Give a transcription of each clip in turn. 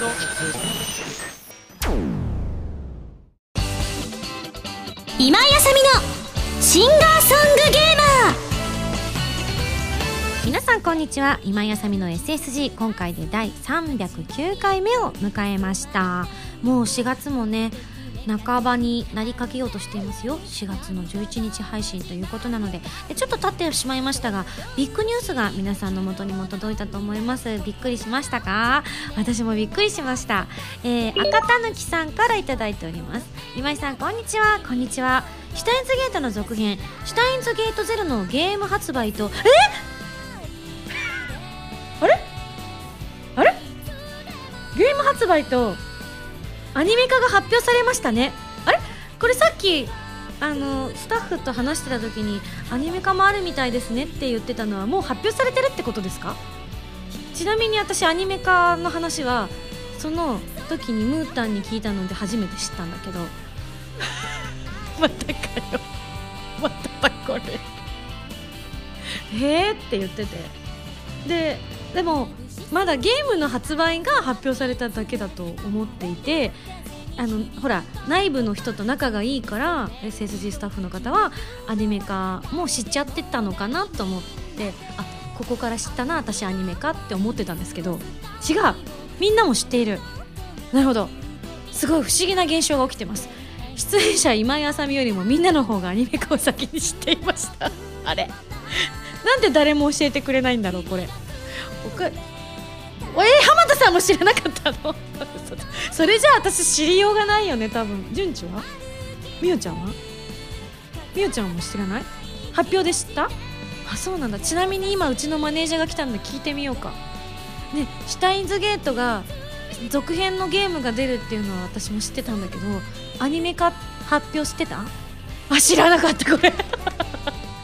今井あさみのシンガーソングゲーマー。皆さんこんにちは。今井あさみの SSG 今回で第309回目を迎えましたもう4月もね半ばになりかけようとしていますよ。4月の11日配信ということなので。でちょっと経ってしまいましたがビッグニュースが皆さんの元にも届いたと思います。びっくりしましたか？私もびっくりしました、えー、赤たぬきさんからいただいております。今井さんこんにちは。こんにちは。シュタインズゲートの続編。シュタインズゲートゼロのゲーム発売とえ？あれ？あれ？ゲーム発売とアニメ化が発表されましたね。あれ？これさっきあのスタッフと話してた時にアニメ化もあるみたいですねって言ってたのはもう発表されてるってことですか？ちなみに私アニメ化の話はその時にムータンに聞いたので初めて知ったんだけど。またかよ。まただこれ。へえって言ってて。ででもまだゲームの発売が発表されただけだと思っていてあのほら内部の人と仲がいいから SSG スタッフの方はアニメ化も知っちゃってたのかなと思ってあここから知ったな私アニメ化って思ってたんですけど違う。みんなも知っている。なるほど。すごい不思議な現象が起きてます。出演者今井あさみよりもみんなの方がアニメ化を先に知っていました。あれ。なんで誰も教えてくれないんだろうこれ。えー、浜田さんも知らなかったの？それじゃあ私知りようがないよね多分。純ちは？みおちゃんは？みおちゃんも知らない？発表で知った？あそうなんだ。ちなみに今うちのマネージャーが来たので聞いてみようか。ねシュタインズゲートが続編のゲームが出るっていうのは私も知ってたんだけどアニメ化発表してた？あ知らなかったこれ。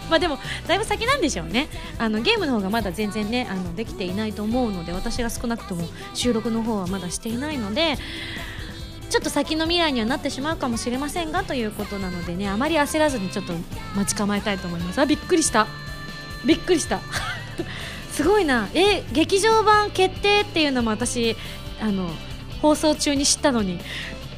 まあでもだいぶ先なんでしょうね。あのゲームの方がまだ全然ねあのできていないと思うので私が少なくとも収録の方はまだしていないのでちょっと先の未来にはなってしまうかもしれませんがということなのでねあまり焦らずにちょっと待ち構えたいと思います。あびっくりした。びっくりした。すごいな。え劇場版決定っていうのも私あの放送中に知ったのに。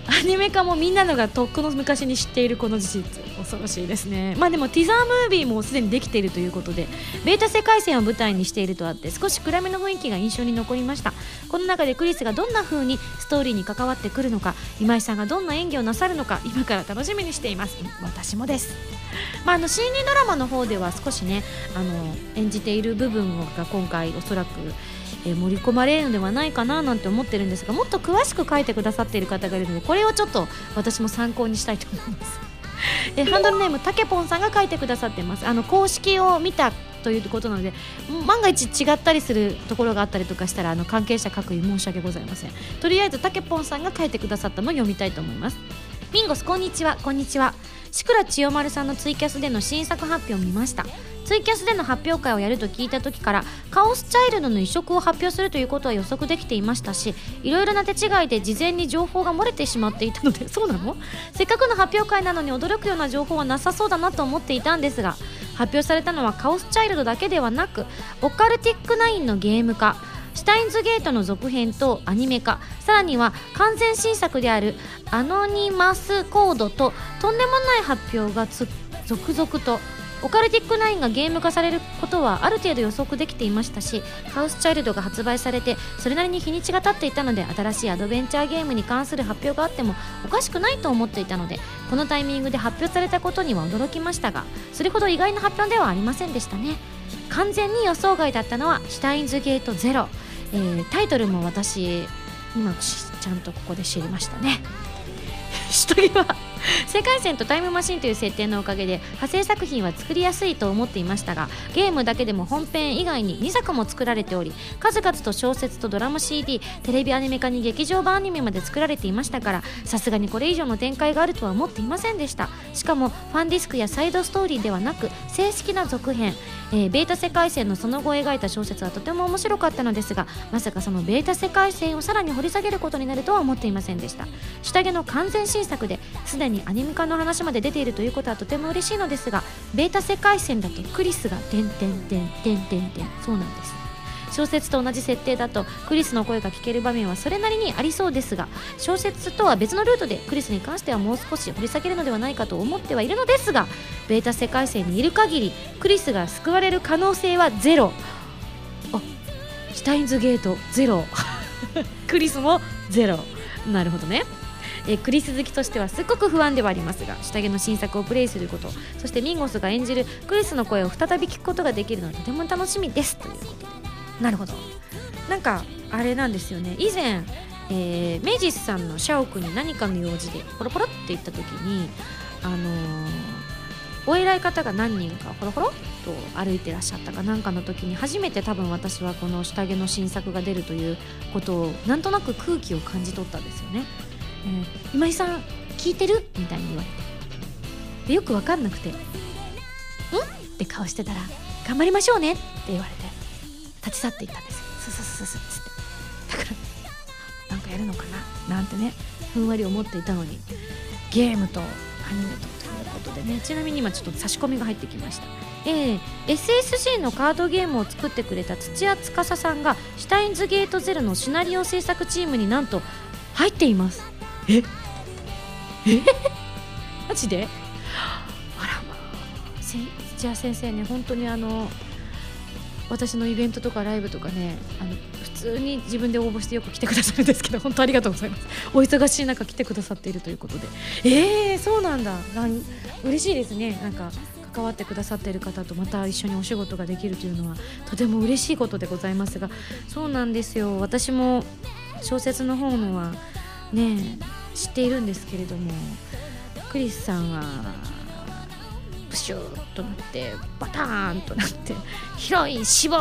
アニメ化もみんなのがとっくの昔に知っているこの事実。恐ろしいですね。まあでもティザームービーもすでにできているということでベータ世界線を舞台にしているとあって少し暗めの雰囲気が印象に残りました。この中でクリスがどんな風にストーリーに関わってくるのか今井さんがどんな演技をなさるのか今から楽しみにしています。私もです。まあ、あの CD ドラマの方では少しねあの演じている部分が今回おそらくえー、盛り込まれるのではないかななんて思ってるんですがもっと詳しく書いてくださっている方がいるのでこれをちょっと私も参考にしたいと思います。えハンドルネームたけぽんさんが書いてくださってます。あの公式を見たということなので万が一違ったりするところがあったりとかしたらあの関係者各位申し訳ございません。とりあえずたけぽんさんが書いてくださったのを読みたいと思います。ミンゴスこんにちは。こんにちは志倉千代丸さんのツイキャスでの新作発表を見ました。ツイキャスでの発表会をやると聞いた時からカオスチャイルドの移植を発表するということは予測できていましたしいろいろな手違いで事前に情報が漏れてしまっていたので そうなの？せっかくの発表会なのに驚くような情報はなさそうだなと思っていたんですが発表されたのはカオスチャイルドだけではなくオカルティックナインのゲーム化。シュタインズゲートの続編とアニメ化。さらには完全新作であるアノニマスコードととんでもない発表が続々とオカルティックナインがゲーム化されることはある程度予測できていましたしハウスチャイルドが発売されてそれなりに日にちが経っていたので新しいアドベンチャーゲームに関する発表があってもおかしくないと思っていたのでこのタイミングで発表されたことには驚きましたがそれほど意外な発表ではありませんでしたね。完全に予想外だったのはシュタインズゲートゼロ、えー、タイトルも私今ちゃんとここで知りましたね。下着は世界線とタイムマシンという設定のおかげで派生作品は作りやすいと思っていましたがゲームだけでも本編以外に2作も作られており数々と小説とドラマ CD テレビアニメ化に劇場版アニメまで作られていましたからさすがにこれ以上の展開があるとは思っていませんでした。しかもファンディスクやサイドストーリーではなく正式な続編、えー、ベータ世界線のその後を描いた小説はとても面白かったのですがまさかそのベータ世界線をさらに掘り下げることになるとは思っていませんでした。下着の完全新作ですでにアニメ化の話まで出ているということはとても嬉しいのですがベータ世界線だとクリスが点点点点点点そうなんです。小説と同じ設定だとクリスの声が聞ける場面はそれなりにありそうですが小説とは別のルートでクリスに関してはもう少し掘り下げるのではないかと思ってはいるのですがベータ世界線にいる限りクリスが救われる可能性はゼロ。あシュタインズゲートゼロ。クリスもゼロ。なるほどね。えクリス好きとしてはすっごく不安ではありますが下着の新作をプレイすることそしてミンゴスが演じるクリスの声を再び聞くことができるのはとても楽しみです。ということで。なるほど。なんかあれなんですよね。以前、えーメジスさんの社屋に何かの用事でポロポロって行った時にあのーお偉い方が何人かホロホロっと歩いてらっしゃったかなんかの時に初めて多分私はこの下着の新作が出るということをなんとなく空気を感じ取ったんですよね。えー今井さん聞いてる？みたいに言われて。でよく分かんなくて「ん?」って顔してたら「頑張りましょうね」って言われて。立ち去っていったんですよ。スススススって。だからなんかやるのかな？なんてねふんわり思っていたのにゲームとアニメとということでね。ちなみに今ちょっと差し込みが入ってきました。えー SSG のカードゲームを作ってくれた土屋司さんがシュタインズゲートゼロのシナリオ制作チームになんと入っています。え？え？マジで？あら。まあ土屋先生ね本当にあの私のイベントとかライブとかねあの普通に自分で応募してよく来てくださるんですけど本当ありがとうございます。お忙しい中来てくださっているということで。えー、そうなんだ。なん嬉しいですね。なんか関わってくださっている方とまた一緒にお仕事ができるというのはとても嬉しいことでございますが。そうなんですよ。私も小説の方のはね知っているんですけれどもクリスさんはシューとなってバターンとなって 広い死亡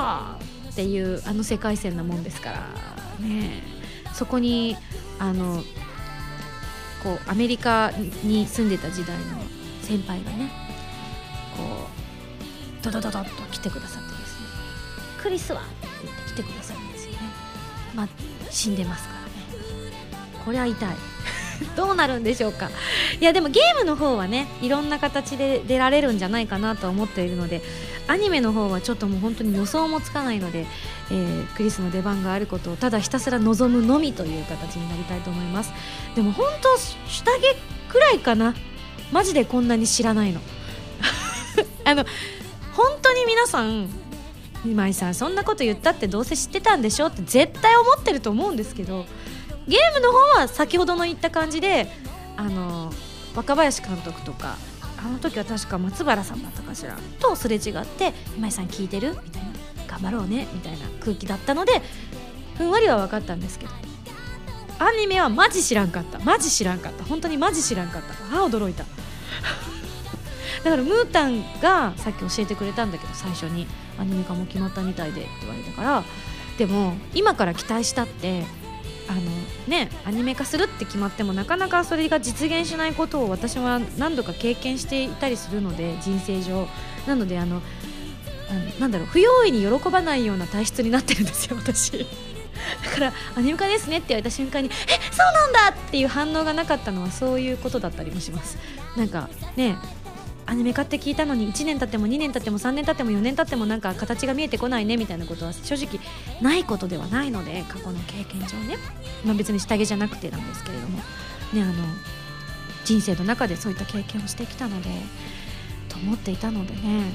っていうあの世界線なもんですからね。そこにあのこうアメリカに住んでた時代の先輩がねこうドドドドッと来てくださってですね「クリスは?」って言って来てくださるんですよね。まあ死んでますからね。これは痛い。どうなるんでしょうか。いやでもゲームの方はねいろんな形で出られるんじゃないかなと思っているのでアニメの方はちょっともう本当に予想もつかないので、えークリスの出番があることをただひたすら望むのみという形になりたいと思います。でも本当下着くらいかな。マジでこんなに知らないの。あの本当に皆さん今井さんそんなこと言ったってどうせ知ってたんでしょって絶対思ってると思うんですけどゲームの方は先ほどの言った感じであの若林監督とかあの時は確か松原さんだったかしらとすれ違って「今井さん聞いてる?」みたいな「頑張ろうね」みたいな空気だったのでふんわりは分かったんですけどアニメはマジ知らんかった。マジ知らんかった。本当にマジ知らんかった。あ驚いた。だからムータンがさっき教えてくれたんだけど最初に。アニメ化も決まったみたいでって言われたから。でも今から期待したってあのねアニメ化するって決まってもなかなかそれが実現しないことを私は何度か経験していたりするので人生上。なのであのあのなんだろう不用意に喜ばないような体質になってるんですよ 私。だからアニメ化ですねって言われた瞬間にえそうなんだっていう反応がなかったのはそういうことだったりもします。なんかねアニメ化って聞いたのに1年経っても2年経っても3年経っても4年経ってもなんか形が見えてこないねみたいなことは正直ないことではないので過去の経験上ね、まあ、別に下着じゃなくてなんですけれども。ねあの人生の中でそういった経験をしてきたのでと思っていたのでね。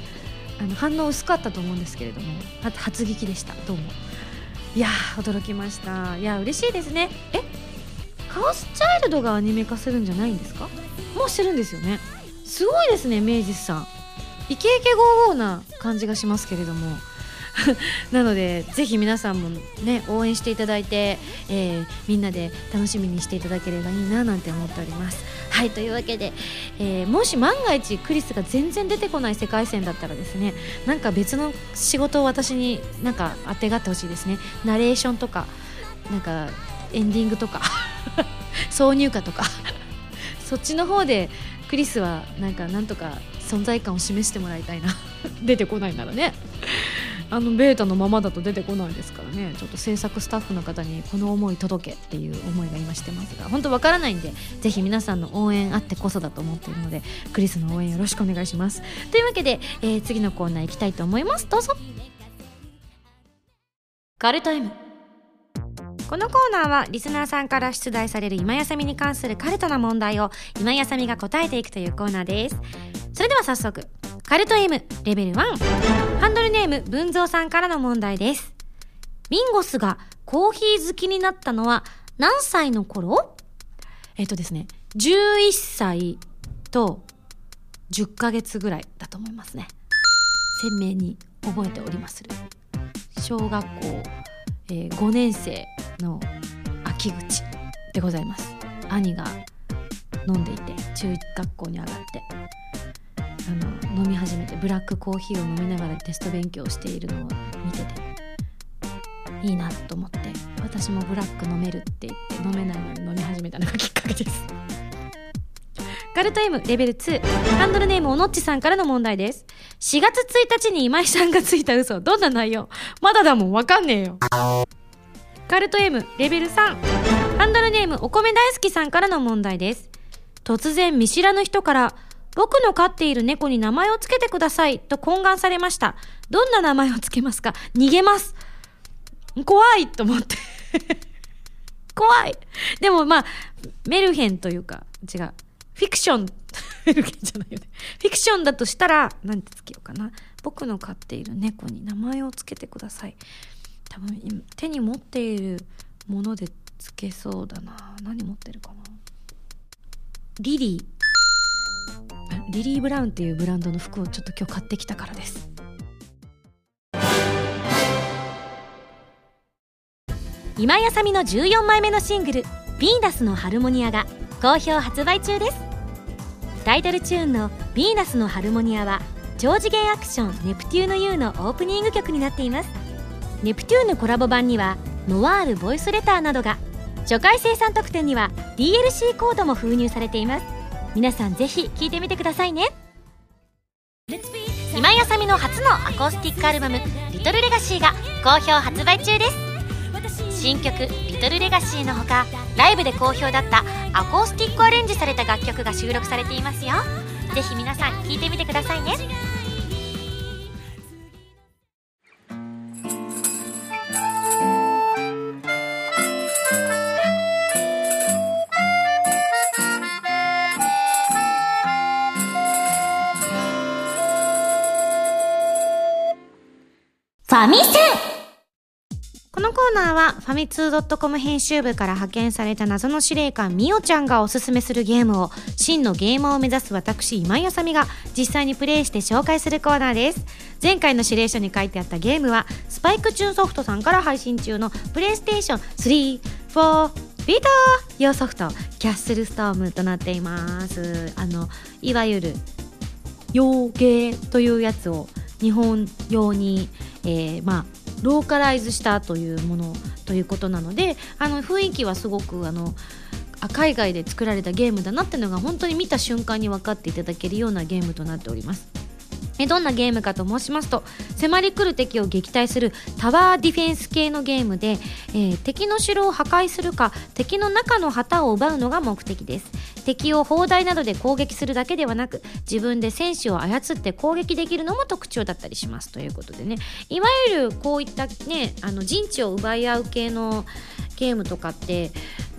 あの反応薄かったと思うんですけれども。初聞きでした。どうも。いやー驚きました。いや嬉しいですね。えカオスチャイルドがアニメ化するんじゃないんですか？もうしてるんですよね。すごいですね明治さん。イケイケゴーゴーな感じがしますけれども。なのでぜひ皆さんもね応援していただいて、えーみんなで楽しみにしていただければいいななんて思っております。はいというわけで、えーもし万が一クリスが全然出てこない世界線だったらですねなんか別の仕事を私になんか当てがってほしいですね。ナレーションとかなんかエンディングとか 挿入歌とか。そっちの方でクリスはなんかなんとか存在感を示してもらいたいな。出てこないならね。あのベータのままだと出てこないですからね。ちょっと制作スタッフの方にこの思い届けっていう思いが今してますが。本当わからないんでぜひ皆さんの応援あってこそだと思っているのでクリスの応援よろしくお願いします。というわけで、えー次のコーナー行きたいと思います。どうぞ。カルト M このコーナーはリスナーさんから出題される今やさみに関するカルトな問題を今やさみが答えていくというコーナーです。それでは早速カルト M レベル1ハンドルネーム文蔵さんからの問題です。ミンゴスがコーヒー好きになったのは何歳の頃？えっとですね11歳と10ヶ月ぐらいだと思いますね。鮮明に覚えておりまする。小学校、えー5年生の秋口でございます。兄が飲んでいて中学校に上がってあの飲み始めてブラックコーヒーを飲みながらテスト勉強しているのを見てていいなと思って私もブラック飲めるって言って飲めないのに飲み始めたのがきっかけです。ガルト M レベル2ハンドルネームおのっちさんからの問題です。4月1日に今井さんがついた嘘。どんな内容？まだだもん。わかんねえよ。ガルト M レベル3ハンドルネームお米大好きさんからの問題です。突然見知らぬ人から僕の飼っている猫に名前をつけてくださいと懇願されました。どんな名前をつけますか？逃げます。怖いと思って。怖い。でもまあメルヘンというか違う。フィクション。メルヘンじゃないよね。フィクションだとしたらなんてつけようかな。僕の飼っている猫に名前をつけてください。多分手に持っているものでつけそうだな。何持ってるかな。リリー。リリー・ブラウンっていうブランドの服をちょっと今日買ってきたからです。今井あさみの14枚目のシングル「ヴィーナスのハルモニア」が好評発売中です。タイトルチューンの「ヴィーナスのハルモニア」は超次元アクション「ネプテューヌ U」のオープニング曲になっています。ネプテューヌコラボ版にはノワールボイスレターなどが初回生産特典には DLC コードも封入されています。皆さんぜひ聴いてみてくださいね。今井あさみの初のアコースティックアルバム「リトルレガシーが好評発売中です。新曲「リトルレガシーのほかライブで好評だったアコースティックアレンジされた楽曲が収録されていますよ。ぜひ皆さん聴いてみてくださいね。ァミセン。このコーナーはファミツー .com 編集部から派遣された謎の司令官みおちゃんがおすすめするゲームを真のゲーマーを目指す私今井あさみが実際にプレイして紹介するコーナーです。前回の指令書に書いてあったゲームはスパイクチューンソフトさんから配信中のプレイステーション3 4ビーター用ソフトキャッスルストームとなっています。あのいわゆる洋芸というやつを日本用に、えーまあローカライズしたというものということなのであの雰囲気はすごくあの海外で作られたゲームだなっていうのが本当に見た瞬間に分かっていただけるようなゲームとなっております。えどんなゲームかと申しますと迫り来る敵を撃退するタワーディフェンス系のゲームで、えー敵の城を破壊するか敵の中の旗を奪うのが目的です。敵を砲台などで攻撃するだけではなく自分で戦士を操って攻撃できるのも特徴だったりします。ということでね。いわゆるこういったねあの陣地を奪い合う系のゲームとかって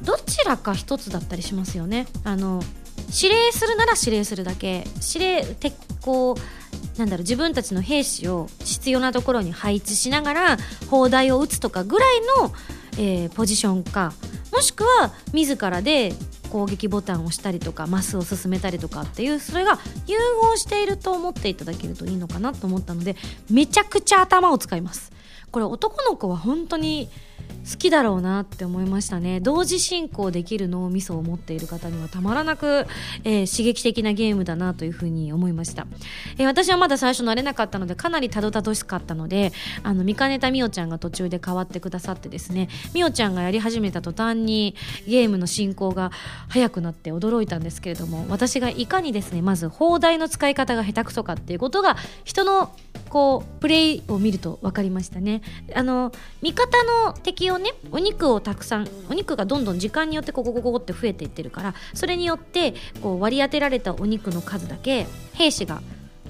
どちらか一つだったりしますよね。あの指令するなら指令するだけ。指令てこうなんだろう自分たちの兵士を必要なところに配置しながら砲台を撃つとかぐらいの、えーポジションかもしくは自らで攻撃ボタンを押したりとかマスを進めたりとかっていうそれが融合していると思っていただけるといいのかなと思ったのでめちゃくちゃ頭を使います。これ男の子は本当に好きだろうなって思いましたね。同時進行できる脳みそを持っている方にはたまらなく、えー刺激的なゲームだなというふうに思いました、えー私はまだ最初慣れなかったのでかなりたどたどしかったのであの見かねたみおちゃんが途中で変わってくださってですねみおちゃんがやり始めた途端にゲームの進行が早くなって驚いたんですけれども私がいかにですねまず砲台の使い方が下手くそかっていうことが人のこうプレイを見ると分かりましたね。あの味方の敵をねお肉をたくさんお肉がどんどん時間によってここここって増えていってるからそれによってこう割り当てられたお肉の数だけ兵士が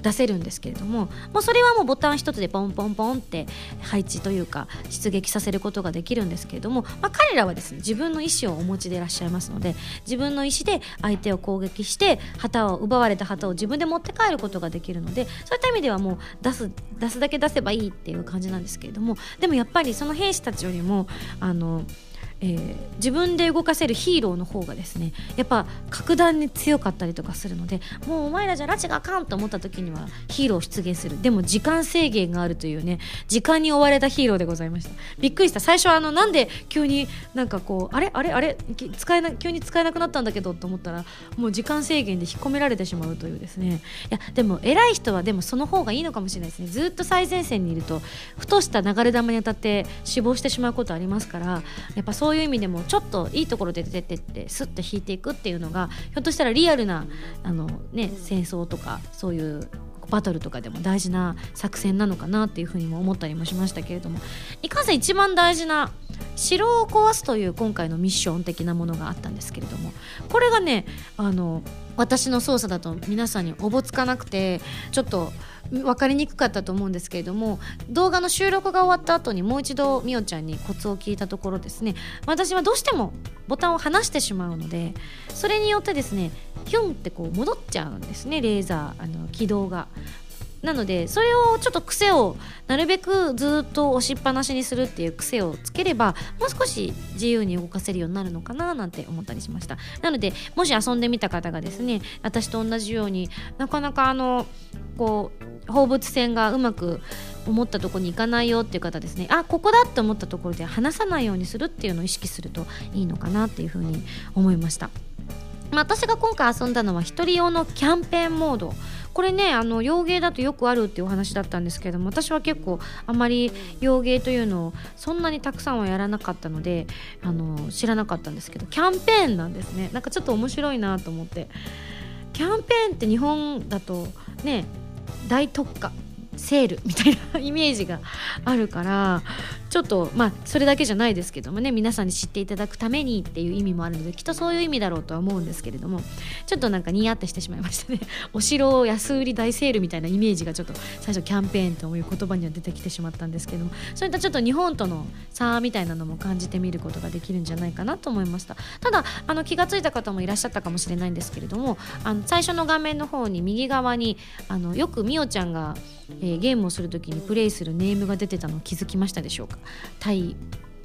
出せるんですけれどももうそれはもうボタン一つでポンポンポンって配置というか出撃させることができるんですけれども、まあ、彼らはですね自分の意思をお持ちでいらっしゃいますので自分の意思で相手を攻撃して旗を奪われた旗を自分で持って帰ることができるのでそういった意味ではもう出す出すだけ出せばいいっていう感じなんですけれどもでもやっぱりその兵士たちよりもあのえー、自分で動かせるヒーローの方がですねやっぱ格段に強かったりとかするのでもうお前らじゃ拉致があかんと思った時にはヒーロー出現する。でも時間制限があるというね時間に追われたヒーローでございました。びっくりした。最初はあのなんで急になんかこうあれ？あれ？あれ？使えな急に使えなくなったんだけどと思ったらもう時間制限で引っ込められてしまうというですね。いやでも偉い人はでもその方がいいのかもしれないですね。ずっと最前線にいるとふとした流れ弾に当たって死亡してしまうことありますからやっぱそうそういう意味でもちょっといいところで出てってスッと引いていくっていうのがひょっとしたらリアルなあの、ね、戦争とかそういうバトルとかでも大事な作戦なのかなっていうふうにも思ったりもしましたけれどもいかんせん一番大事な城を壊すという今回のミッション的なものがあったんですけれどもこれがねあの私の操作だと皆さんにおぼつかなくてちょっと分かりにくかったと思うんですけれども動画の収録が終わった後にもう一度みおちゃんにコツを聞いたところですね。私はどうしてもボタンを離してしまうのでそれによってですねヒュンってこう戻っちゃうんですねレーザーあの軌道が。なのでそれをちょっと癖をなるべくずっと押しっぱなしにするっていう癖をつければもう少し自由に動かせるようになるのかななんて思ったりしましたなのでもし遊んでみた方がですね私と同じようになかなかあのこう放物線がうまく思ったとこに行かないよっていう方ですねあここだって思ったところで離さないようにするっていうのを意識するといいのかなっていうふうに思いました。まあ、私が今回遊んだのは1人用のキャンペーンモード。これねあの洋芸だとよくあるっていうお話だったんですけども私は結構あまり洋芸というのをそんなにたくさんはやらなかったのであの知らなかったんですけどキャンペーンなんですね。なんかちょっと面白いなと思って。キャンペーンって日本だとね大特価セールみたいなイメージがあるからちょっとまあそれだけじゃないですけどもね皆さんに知っていただくためにっていう意味もあるのできっとそういう意味だろうとは思うんですけれどもちょっとなんかニヤってしてしまいましたね。お城を安売り大セールみたいなイメージがちょっと最初キャンペーンという言葉には出てきてしまったんですけどもそういったちょっと日本との差みたいなのも感じてみることができるんじゃないかなと思いました。ただあの気が付いた方もいらっしゃったかもしれないんですけれどもあの最初の画面の方に右側にあのよくみおちゃんがえー、ゲームをする時にプレイするネームが出てたの気づきましたでしょうか？タ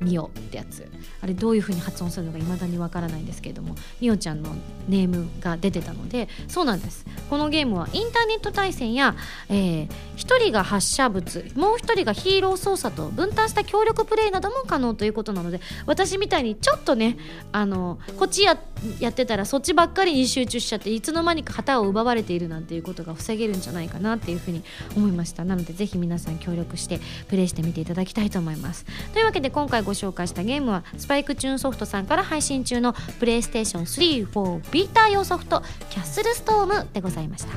イミオってやつ。あれどういう風に発音するのか未だにわからないんですけれどもみおちゃんのネームが出てたのでそうなんです。このゲームはインターネット対戦や、えー、1人が発射物もう1人がヒーロー操作と分担した協力プレイなども可能ということなので私みたいにちょっとねあのこっちややってたらそっちばっかりに集中しちゃっていつの間にか旗を奪われているなんていうことが防げるんじゃないかなっていうふうに思いました。なのでぜひ皆さん協力してプレイしてみていただきたいと思います。というわけで今回ご紹介したゲームはスパイクチューンソフトさんから配信中のプレイステーション3 4ビーター用ソフトキャッスルストームでございました。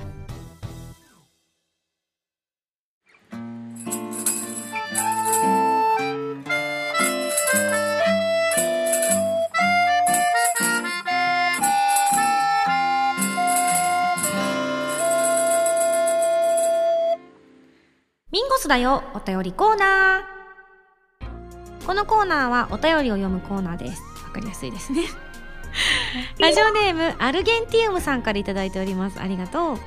ミンゴスだよ。お便りコーナー。このコーナーはお便りを読むコーナーです。わかりやすいですね。ラジオネームアルゲンティウムさんから頂いております。ありがとう。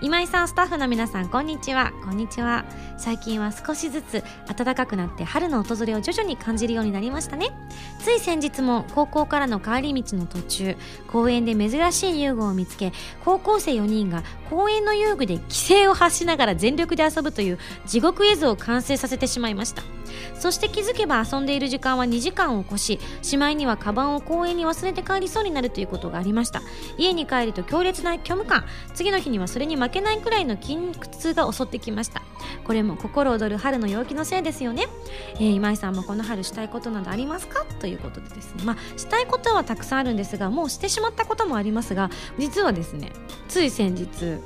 今井さんスタッフの皆さんこんにちは。こんにちは。最近は少しずつ暖かくなって春の訪れを徐々に感じるようになりましたね。つい先日も高校からの帰り道の途中公園で珍しい遊具を見つけ高校生4人が公園の遊具で規制を発しながら全力で遊ぶという地獄絵図を完成させてしまいましたそして気づけば遊んでいる時間は2時間を超ししまいにはカバンを公園に忘れて帰りそうになるということがありました。家に帰ると強烈な虚無感次の日にはそれに負けないくらいの筋肉痛が襲ってきました。これも心躍る春の陽気のせいですよね、えー、今井さんもこの春したいことなどありますか？ということでですね。まあしたいことはたくさんあるんですがもうしてしまったこともありますが実はですねつい先日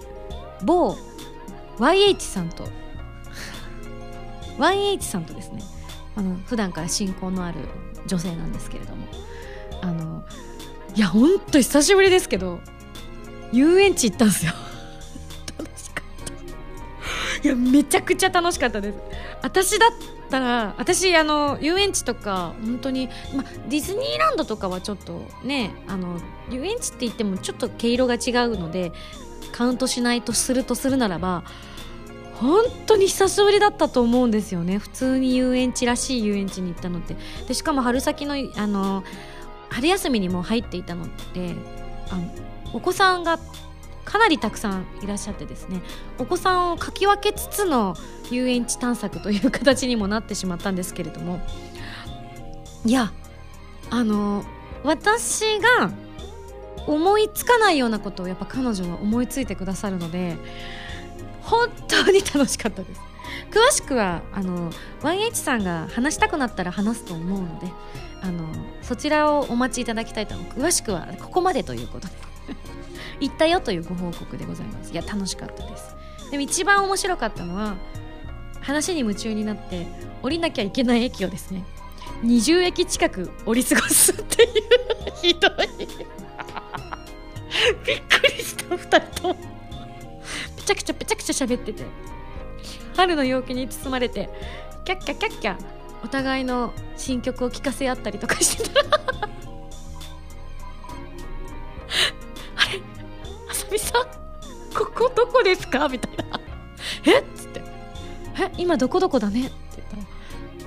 某 YH さんと YH さんとですねあの普段から親交のある女性なんですけれどもあのいやほんと久しぶりですけど遊園地行ったんですよ。楽しかった。いやめちゃくちゃ楽しかったです。私だったら私あの遊園地とか本当に、ま、ディズニーランドとかはちょっとねあの遊園地って言ってもちょっと毛色が違うのでカウントしないとするとするならば本当に久しぶりだったと思うんですよね。普通に遊園地らしい遊園地に行ったのって。でしかも春先のあの春休みにも入っていたのであのお子さんがかなりたくさんいらっしゃってですね。お子さんをかき分けつつの遊園地探索という形にもなってしまったんですけれども。いやあの私が思いつかないようなことをやっぱ彼女は思いついてくださるので本当に楽しかったです。詳しくはあの 1H さんが話したくなったら話すと思うのであのそちらをお待ちいただきたいと思う。詳しくはここまでということで。行ったよというご報告でございます。いや楽しかったです。でも一番面白かったのは話に夢中になって降りなきゃいけない駅をですね20駅近く降り過ごすっていう。ひどい。びっくりした2人とも。ちゃくちゃぺちゃくちゃ喋ってて。春の陽気に包まれてキャッキャキャッキャお互いの新曲を聴かせ合ったりとかしてたら。あれ？あさみさん？ここどこですか？みたいな。え？っつって。え？今どこどこだね？って言ったら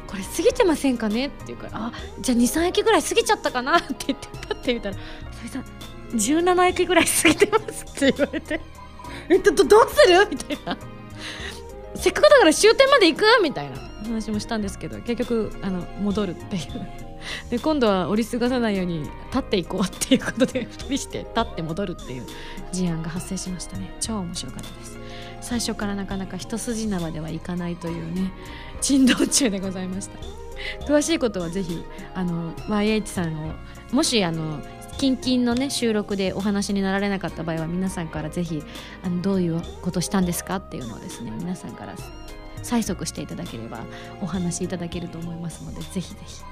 これ過ぎてませんかね？って言うからあじゃあ23駅ぐらい過ぎちゃったかな？って言ってパッて見たらあさみさん17駅ぐらい過ぎてますって言われて。えっとどうする？みたいな。せっかくだから終点まで行く？みたいな。話もしたんですけど結局あの戻るっていう。で今度は折り過ごさないように立っていこうっていうことで2人して立って戻るっていう事案が発生しましたね。超面白かったです。最初からなかなか一筋縄ではいかないというね珍道中でございました。詳しいことはぜひあの YH さんをもしあの近々のね収録でお話になられなかった場合は皆さんからぜひあのどういうことしたんですかっていうのをですね皆さんから催促していただければお話しいただけると思いますのでぜひぜひ。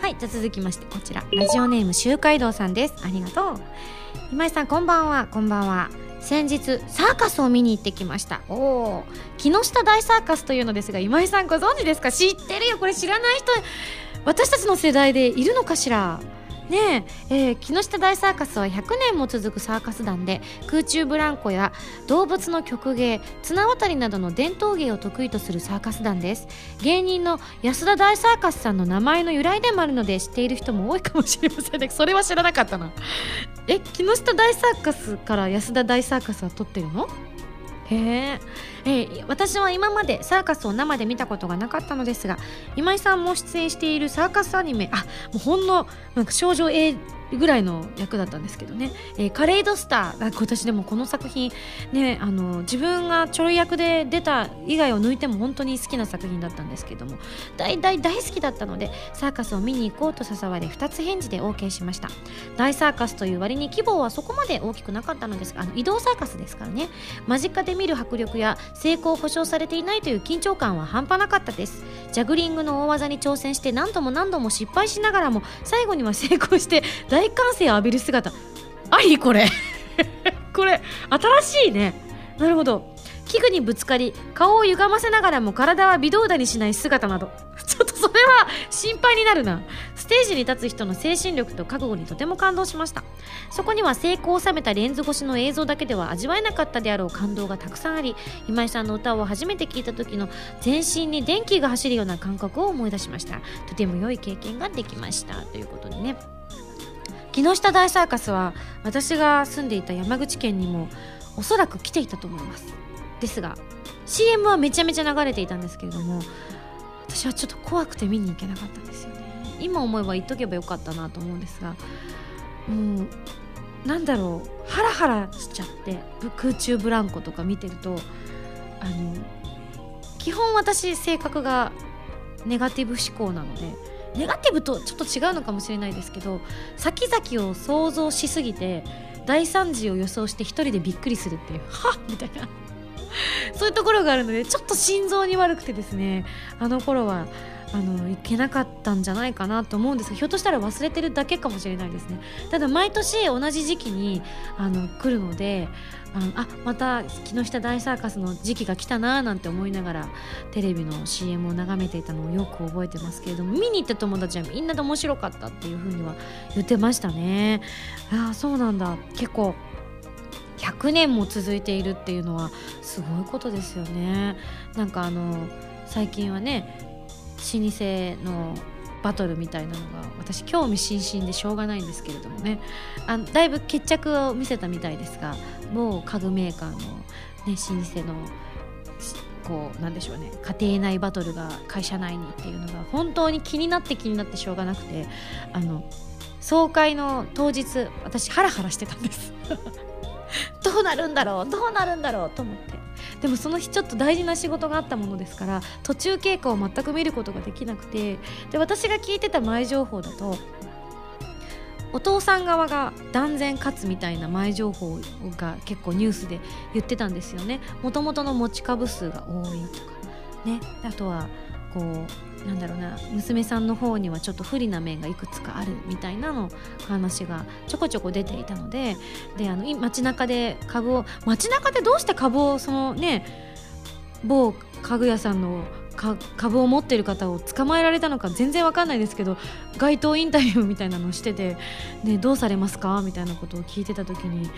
はいじゃあ続きましてこちら。ラジオネーム周海道さんです。ありがとう。今井さんこんばんは。こんばんは。先日サーカスを見に行ってきました。おお木下大サーカスというのですが今井さんご存知ですか知ってるよ。これ知らない人私たちの世代でいるのかしら？ねええー、木下大サーカスは100年も続くサーカス団で空中ブランコや動物の曲芸綱渡りなどの伝統芸を得意とするサーカス団です。芸人の安田大サーカスさんの名前の由来でもあるので知っている人も多いかもしれませんね。それは知らなかったな。え木下大サーカスから安田大サーカスは撮ってるの？へえ。え私は今までサーカスを生で見たことがなかったのですが今井さんも出演しているサーカスアニメあもうほんのなんか少女 A ぐらいの役だったんですけどね、えー、カレイドスター今年でもこの作品ねあの自分がちょろい役で出た以外を抜いても本当に好きな作品だったんですけども大大大好きだったのでサーカスを見に行こうと誘われ2つ返事で OK しました。大サーカスという割に規模はそこまで大きくなかったのですがあの移動サーカスですからね。間近で見る迫力や成功を保証されていないという緊張感は半端なかったです。ジャグリングの大技に挑戦して何度も何度も失敗しながらも最後には成功して大歓声を浴びる姿。ありこれ？これ新しいね。なるほど。器具にぶつかり顔を歪ませながらも体は微動だにしない姿など。ちそれは心配になるな。ステージに立つ人の精神力と覚悟にとても感動しました。そこには成功を収めたレンズ越しの映像だけでは味わえなかったであろう感動がたくさんあり今井さんの歌を初めて聞いた時の全身に電気が走るような感覚を思い出しました。とても良い経験ができました。ということでね。木下大サーカスは私が住んでいた山口県にもおそらく来ていたと思います。ですが CM はめちゃめちゃ流れていたんですけれども私はちょっと怖くて見に行けなかったんですよね。今思えば言っとけばよかったなと思うんですがもうなんだろうハラハラしちゃって空中ブランコとか見てるとあの基本私性格がネガティブ思考なのでネガティブとちょっと違うのかもしれないですけど先々を想像しすぎて大惨事を予想して一人でびっくりするっていうはっみたいな。そういうところがあるのでちょっと心臓に悪くてですねあの頃はあのいけなかったんじゃないかなと思うんですがひょっとしたら忘れてるだけかもしれないですね。ただ毎年同じ時期にあの来るのであのあまた木下大サーカスの時期が来たなーなんて思いながらテレビの CM を眺めていたのをよく覚えてますけれども見に行った友達はみんなで面白かったっていうふうには言ってましたね。ああそうなんだ。結構100年も続いているっていうのはすごいことですよね。なんかあの最近はね老舗のバトルみたいなのが私興味津々でしょうがないんですけれどもね。あだいぶ決着を見せたみたいですが某家具メーカーの、ね、老舗のこうなんでしょうね家庭内バトルが会社内にっていうのが本当に気になって気になってしょうがなくてあの総会の当日私ハラハラしてたんです。どうなるんだろうどうなるんだろうと思って。でもその日ちょっと大事な仕事があったものですから途中経過を全く見ることができなくてで私が聞いてた前情報だとお父さん側が断然勝つみたいな前情報が結構ニュースで言ってたんですよね。もともとの持ち株数が多いとかね。あとはこうなんだろうな娘さんの方にはちょっと不利な面がいくつかあるみたいなの話がちょこちょこ出ていたのでであの街中で株を街中でどうして株をそのね某家具屋さんの株を持っている方を捕まえられたのか全然わかんないですけど街頭インタビューみたいなのをしてて、ね、どうされますか？みたいなことを聞いてた時にいや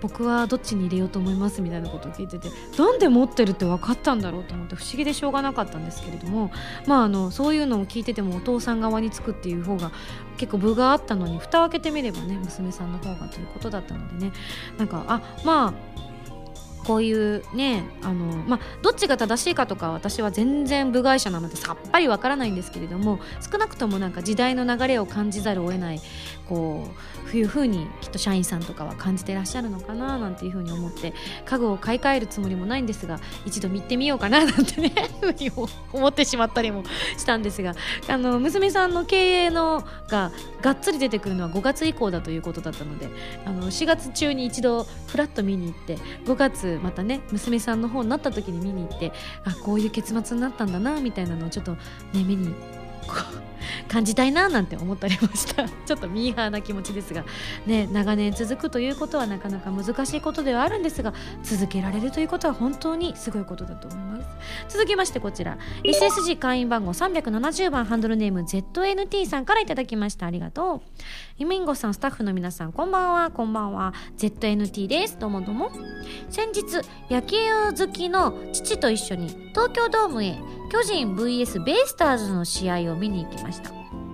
僕はどっちに入れようと思います？みたいなことを聞いててなんで持ってるって分かったんだろうと思って不思議でしょうがなかったんですけれども、まあ、あのそういうのを聞いててもお父さん側につくっていう方が結構分があったのに蓋を開けてみればね娘さんの方がということだったのでね。なんかあまあこういうねあの、まあ、どっちが正しいかとか私は全然部外者なのでさっぱりわからないんですけれども少なくともなんか時代の流れを感じざるを得ないこういうふうにきっと社員さんとかは感じてらっしゃるのかななんていうふうに思って家具を買い替えるつもりもないんですが一度見てみようかななんてね ふうに思ってしまったりもしたんですがあの娘さんの経営のががっつり出てくるのは5月以降だということだったのであの4月中に一度フラッと見に行って5月またね娘さんの方になった時に見に行ってあこういう結末になったんだなみたいなのをちょっとね目にこう感じたいななんて思ったりました。ちょっとミーハーな気持ちですが。ね長年続くということはなかなか難しいことではあるんですが続けられるということは本当にすごいことだと思います。続きましてこちら。SSG 会員番号370番ハンドルネーム ZNT さんからいただきました。ありがとう。イミンゴさんスタッフの皆さんこんばんは。こんばんは。ZNT です。どうもどうも。先日野球好きの父と一緒に東京ドームへ巨人 VS ベイスターズの試合を見に行きました。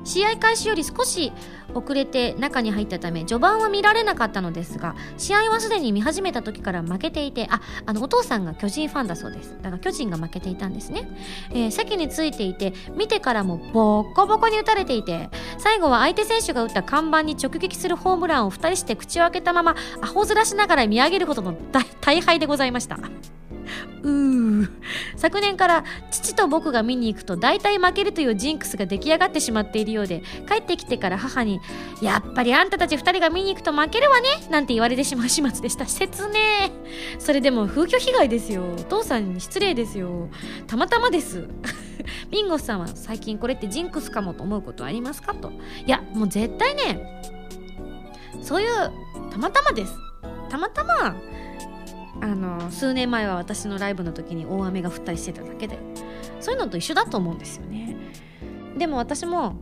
試合開始より少し遅れて中に入ったため序盤は見られなかったのですが試合はすでに見始めた時から負けていてああのお父さんが巨人ファンだそうです。だから巨人が負けていたんですね、えー、席についていて見てからもボッコボコに打たれていて最後は相手選手が打った看板に直撃するホームランを2人して口を開けたままアホ面しながら見上げるほどの大敗でございました。うー。昨年から父と僕が見に行くと大体負けるというジンクスが出来上がってしまっているようで帰ってきてから母に「やっぱりあんたたち2人が見に行くと負けるわね」なんて言われてしまう始末でした。説明それでも風評被害ですよ。お父さんに失礼ですよ。たまたまです。ビンゴスさんは最近これってジンクスかもと思うことありますかと。いやもう絶対ねそういうたまたまです。たまたまあの数年前は私のライブの時に大雨が降ったりしてただけで。そういうのと一緒だと思うんですよね。でも私も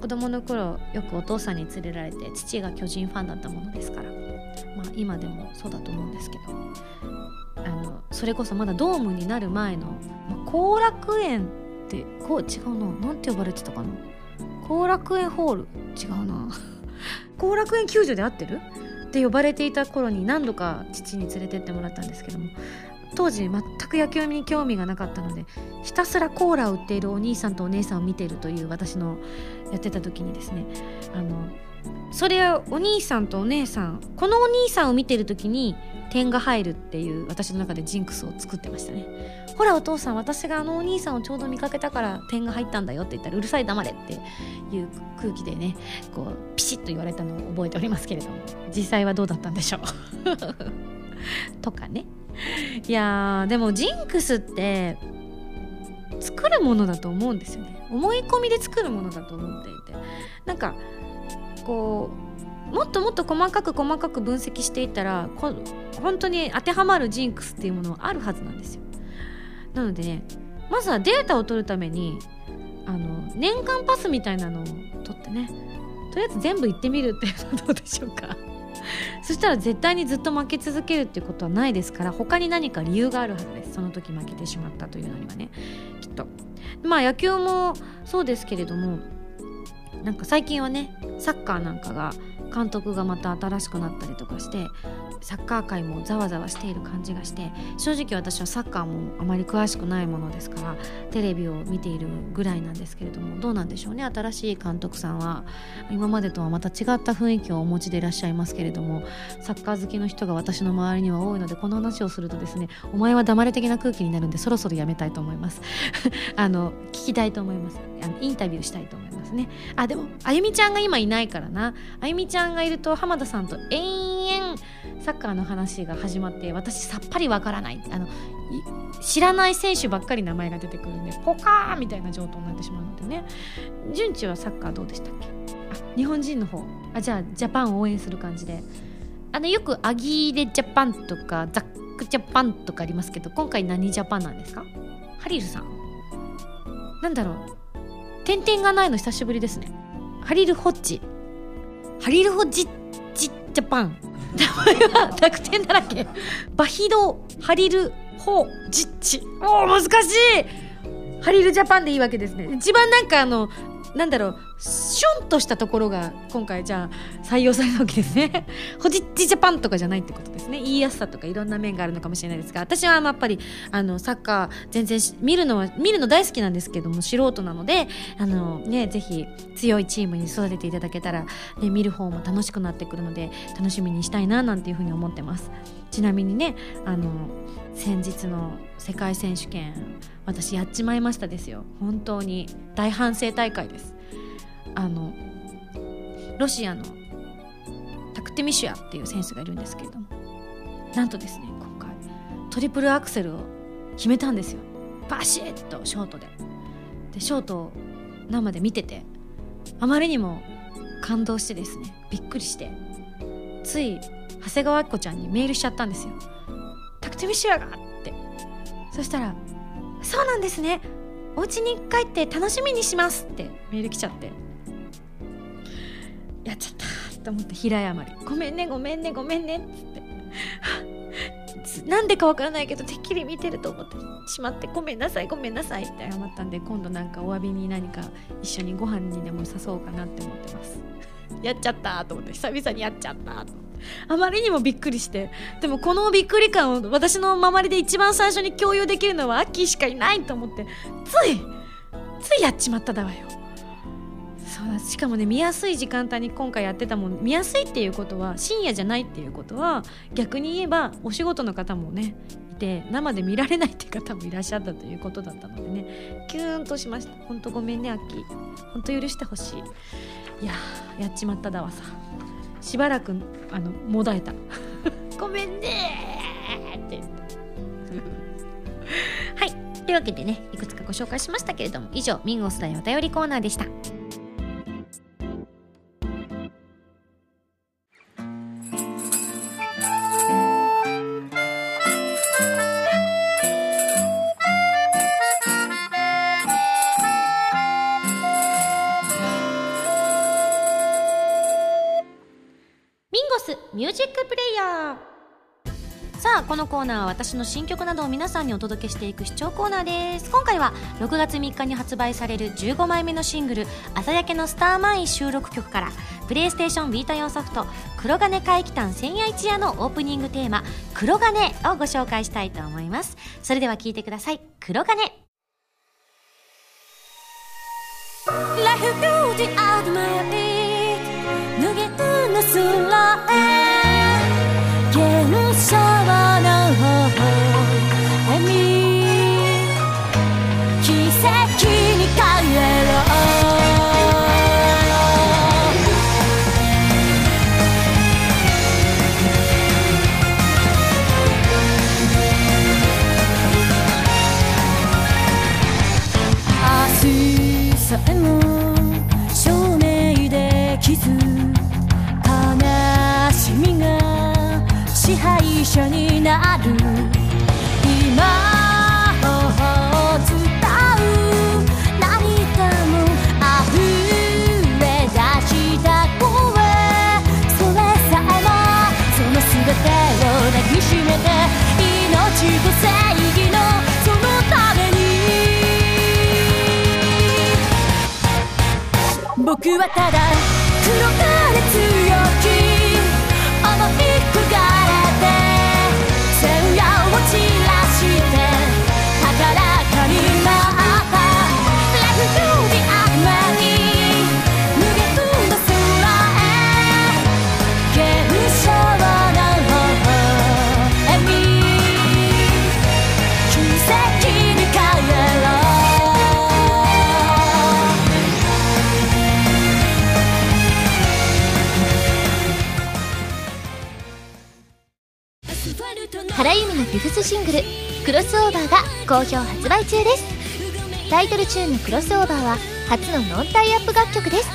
子供の頃よくお父さんに連れられて父が巨人ファンだったものですから。まあ今でもそうだと思うんですけど。あのそれこそまだドームになる前の後、まあ、楽園ってこう違うな。何て呼ばれてたかな。後楽園ホール。違うな。後楽園球場で合ってる？って呼ばれていた頃に何度か父に連れてってもらったんですけども。当時全く野球に興味がなかったのでひたすらコーラを売っているお兄さんとお姉さんを見ているという私のやってた時にですねあのそれをお兄さんとお姉さんこのお兄さんを見てる時に点が入るっていう私の中でジンクスを作ってましたね。ほらお父さん私があのお兄さんをちょうど見かけたから点が入ったんだよって言ったらうるさい黙れっていう空気でねこうピシッと言われたのを覚えておりますけれども実際はどうだったんでしょう？とかね。いやでもジンクスって作るものだと思うんですよね。思い込みで作るものだと思っていて。なんかこうもっともっと細かく細かく分析していったらこ本当に当てはまるジンクスっていうものはあるはずなんですよ。なのでねまずはデータを取るためにあの年間パスみたいなのを取ってね。とりあえず全部行ってみるっていうのはどうでしょうか。そしたら絶対にずっと負け続けるっていうことはないですから他に何か理由があるはずです。その時負けてしまったというのにはね。きっと。まあ野球もそうですけれどもなんか最近はねサッカーなんかが監督がまた新しくなったりとかしてサッカー界もざわざわしている感じがして正直私はサッカーもあまり詳しくないものですからテレビを見ているぐらいなんですけれどもどうなんでしょうね新しい監督さんは。今までとはまた違った雰囲気をお持ちでいらっしゃいますけれどもサッカー好きの人が私の周りには多いのでこの話をするとですねお前は黙れ的な空気になるんでそろそろやめたいと思います。あの聞きたいと思います。あのインタビューしたいと思います。ね。あでもあゆみちゃんが今いないからな。あゆみちゃんがいると浜田さんと延々サッカーの話が始まって私さっぱりわからない。あの知らない選手ばっかり名前が出てくるんでポカーみたいな状態になってしまうのでね。順次はサッカーどうでしたっけ？あ日本人の方。あじゃあジャパンを応援する感じで。あのよくアギーレジャパンとかザックジャパンとかありますけど今回何ジャパンなんですか？ハリルさん。なんだろう。点々がないの久しぶりですね。ハリル・ホッジ。ハリル・ホッジジジャパン。名前は濁点だらけ。バヒド・ハリル・ホージッチ。おお難しい。ハリル・ジャパンでいいわけですね。一番なんかあのなんだろうシュンとしたところが今回じゃあ採用されたわけですね。ホジッチジャパンとかじゃないってことですね。言いやすさとかいろんな面があるのかもしれないですが私はやっぱりあのサッカー全然見るのは見るの大好きなんですけども素人なのであのねぜひ強いチームに育てていただけたら、ね、見る方も楽しくなってくるので楽しみにしたいななんていうふうに思ってます。ちなみにねあの先日の世界選手権私やっちまいましたですよ。本当に大反省大会です。あのロシアのタクテミシュアっていう選手がいるんですけれどもなんとですね今回トリプルアクセルを決めたんですよ。パシッとショートで。でショートを生で見ててあまりにも感動してですねびっくりしてつい長谷川あっこちゃんにメールしちゃったんですよ。タクテミシュアがって。そしたら「そうなんですね。お家に帰って楽しみにします」ってメール来ちゃって。やっちゃったと思って平謝り「ごめんねごめんねごめんね」っつって。なんでかわからないけどてっきり見てると思ってしまってごめんなさいごめんなさいって謝ったんで今度なんかお詫びに何か一緒にご飯にでも誘おうかなって思ってます。やっちゃったと思って久々にやっちゃったと思って。あまりにもびっくりしてでもこのびっくり感を私の周りで一番最初に共有できるのはアッキーしかいないと思ってついついやっちまっただわよ。そうしかもね見やすい時間帯に今回やってたもん。見やすいっていうことは深夜じゃないっていうことは逆に言えばお仕事の方もねいて生で見られないっていう方もいらっしゃったということだったのでね。キューンとしました。ほんとごめんねアッキー。ほんと許してほしい。いややっちまっただわさ。しばらくあのもだえた。ごめんねって。はい。というわけでねいくつかご紹介しましたけれども以上ミンゴス大お便りコーナーでした。ミュージックプレイヤー。さあこのコーナーは私の新曲などを皆さんにお届けしていく視聴コーナーです。今回は6月3日に発売される15枚目のシングル「朝焼けのスターマイン」収録曲からプレイステーションビータ用ソフト「黒金怪奇譚千夜一夜」のオープニングテーマ「黒金」をご紹介したいと思います。それでは聴いてください「黒金」Life goes out my way 無限の空へ。現象の好評発売中です。タイトルチューンの「クロスオーバー」は初のノンタイアップ楽曲です。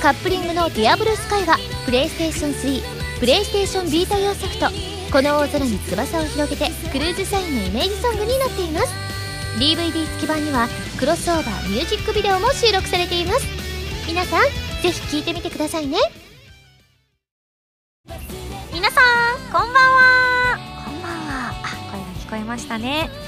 カップリングの「ディアブルスカイはプレイステーション3プレイステーションビータ用ソフト「この大空に翼を広げて」クルーズサインのイメージソングになっています。DVD 付き版にはクロスオーバーミュージックビデオも収録されています。皆さんぜひ聴いてみてくださいね。皆さんこんばんは。こんばんは。あ声が聞こえましたね。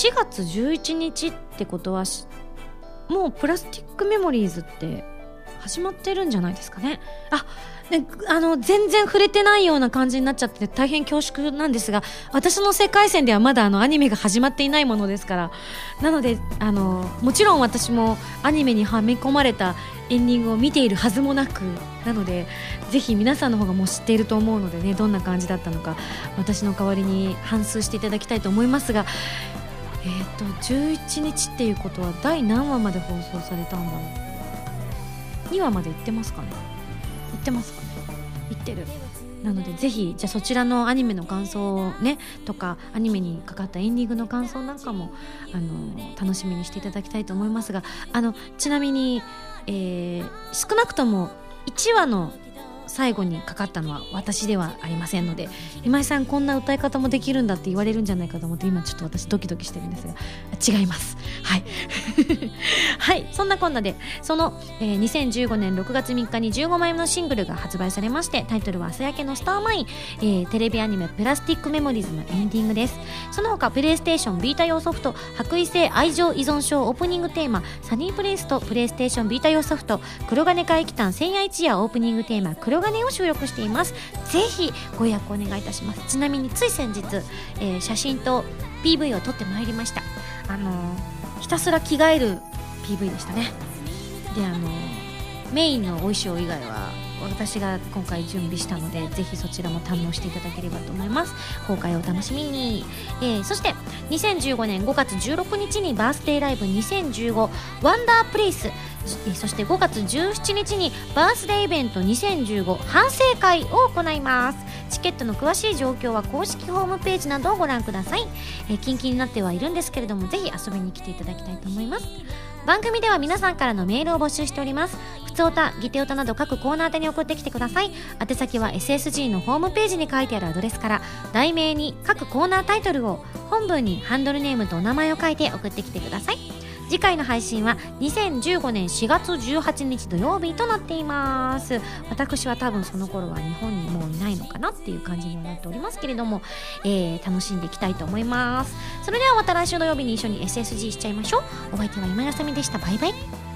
4月11日ってことはもうプラスティックメモリーズって始まってるんじゃないですかね。あねあの全然触れてないような感じになっちゃって大変恐縮なんですが私の世界線ではまだあのアニメが始まっていないものですから。なのであのもちろん私もアニメにはめ込まれたエンディングを見ているはずもなくなのでぜひ皆さんの方がもう知っていると思うのでねどんな感じだったのか私の代わりに反数していただきたいと思いますがえっ、と11日っていうことは第何話まで放送されたんだろう？2話まで行ってますかね？行ってますかね？行ってる。なのでぜひじゃあそちらのアニメの感想をねとかアニメにかかったエンディングの感想なんかもあの楽しみにしていただきたいと思いますがあのちなみに、えー少なくとも1話の最後にかかったのは私ではありませんので今井さんこんな歌い方もできるんだって言われるんじゃないかと思って今ちょっと私ドキドキしてるんですが違います。はい。はい。そんなこんなでその、えー2015年6月3日に15枚目のシングルが発売されましてタイトルは「朝焼けのスターマイン」えーテレビアニメ「プラスティックメモリーズ」のエンディングです。その他プレイステーションビータ用ソフト「白衣性愛情依存症オープニングテーマ「サニープレイス」とプレイステーションビータ用ソフト「黒金怪奇譚千夜一夜」オープニングテーマ「黒金」を収録しています。ぜひご予約お願いいたします。ちなみについ先日、えー写真と PV を撮ってまいりました。あのーひたすら着替える PV でしたね。であのメインのお衣装以外は私が今回準備したのでぜひそちらも堪能していただければと思います。公開をお楽しみに、えーそして2015年5月16日にバースデーライブ2015ワンダープレイス。そして5月17日にバースデーイベント2015反省会を行います。チケットの詳しい状況は公式ホームページなどをご覧ください、えー、近々になってはいるんですけれどもぜひ遊びに来ていただきたいと思います。番組では皆さんからのメールを募集しております。ふつおた、ぎておたなど各コーナー宛に送ってきてください。宛先は SSG のホームページに書いてあるアドレスから題名に各コーナータイトルを本文にハンドルネームとお名前を書いて送ってきてください。次回の配信は2015年4月18日土曜日となっています。私は多分その頃は日本にもういないのかなっていう感じにはなっておりますけれども、えー楽しんでいきたいと思います。それではまた来週土曜日に一緒に SSG しちゃいましょう。お相手は今休みでした。バイバイ。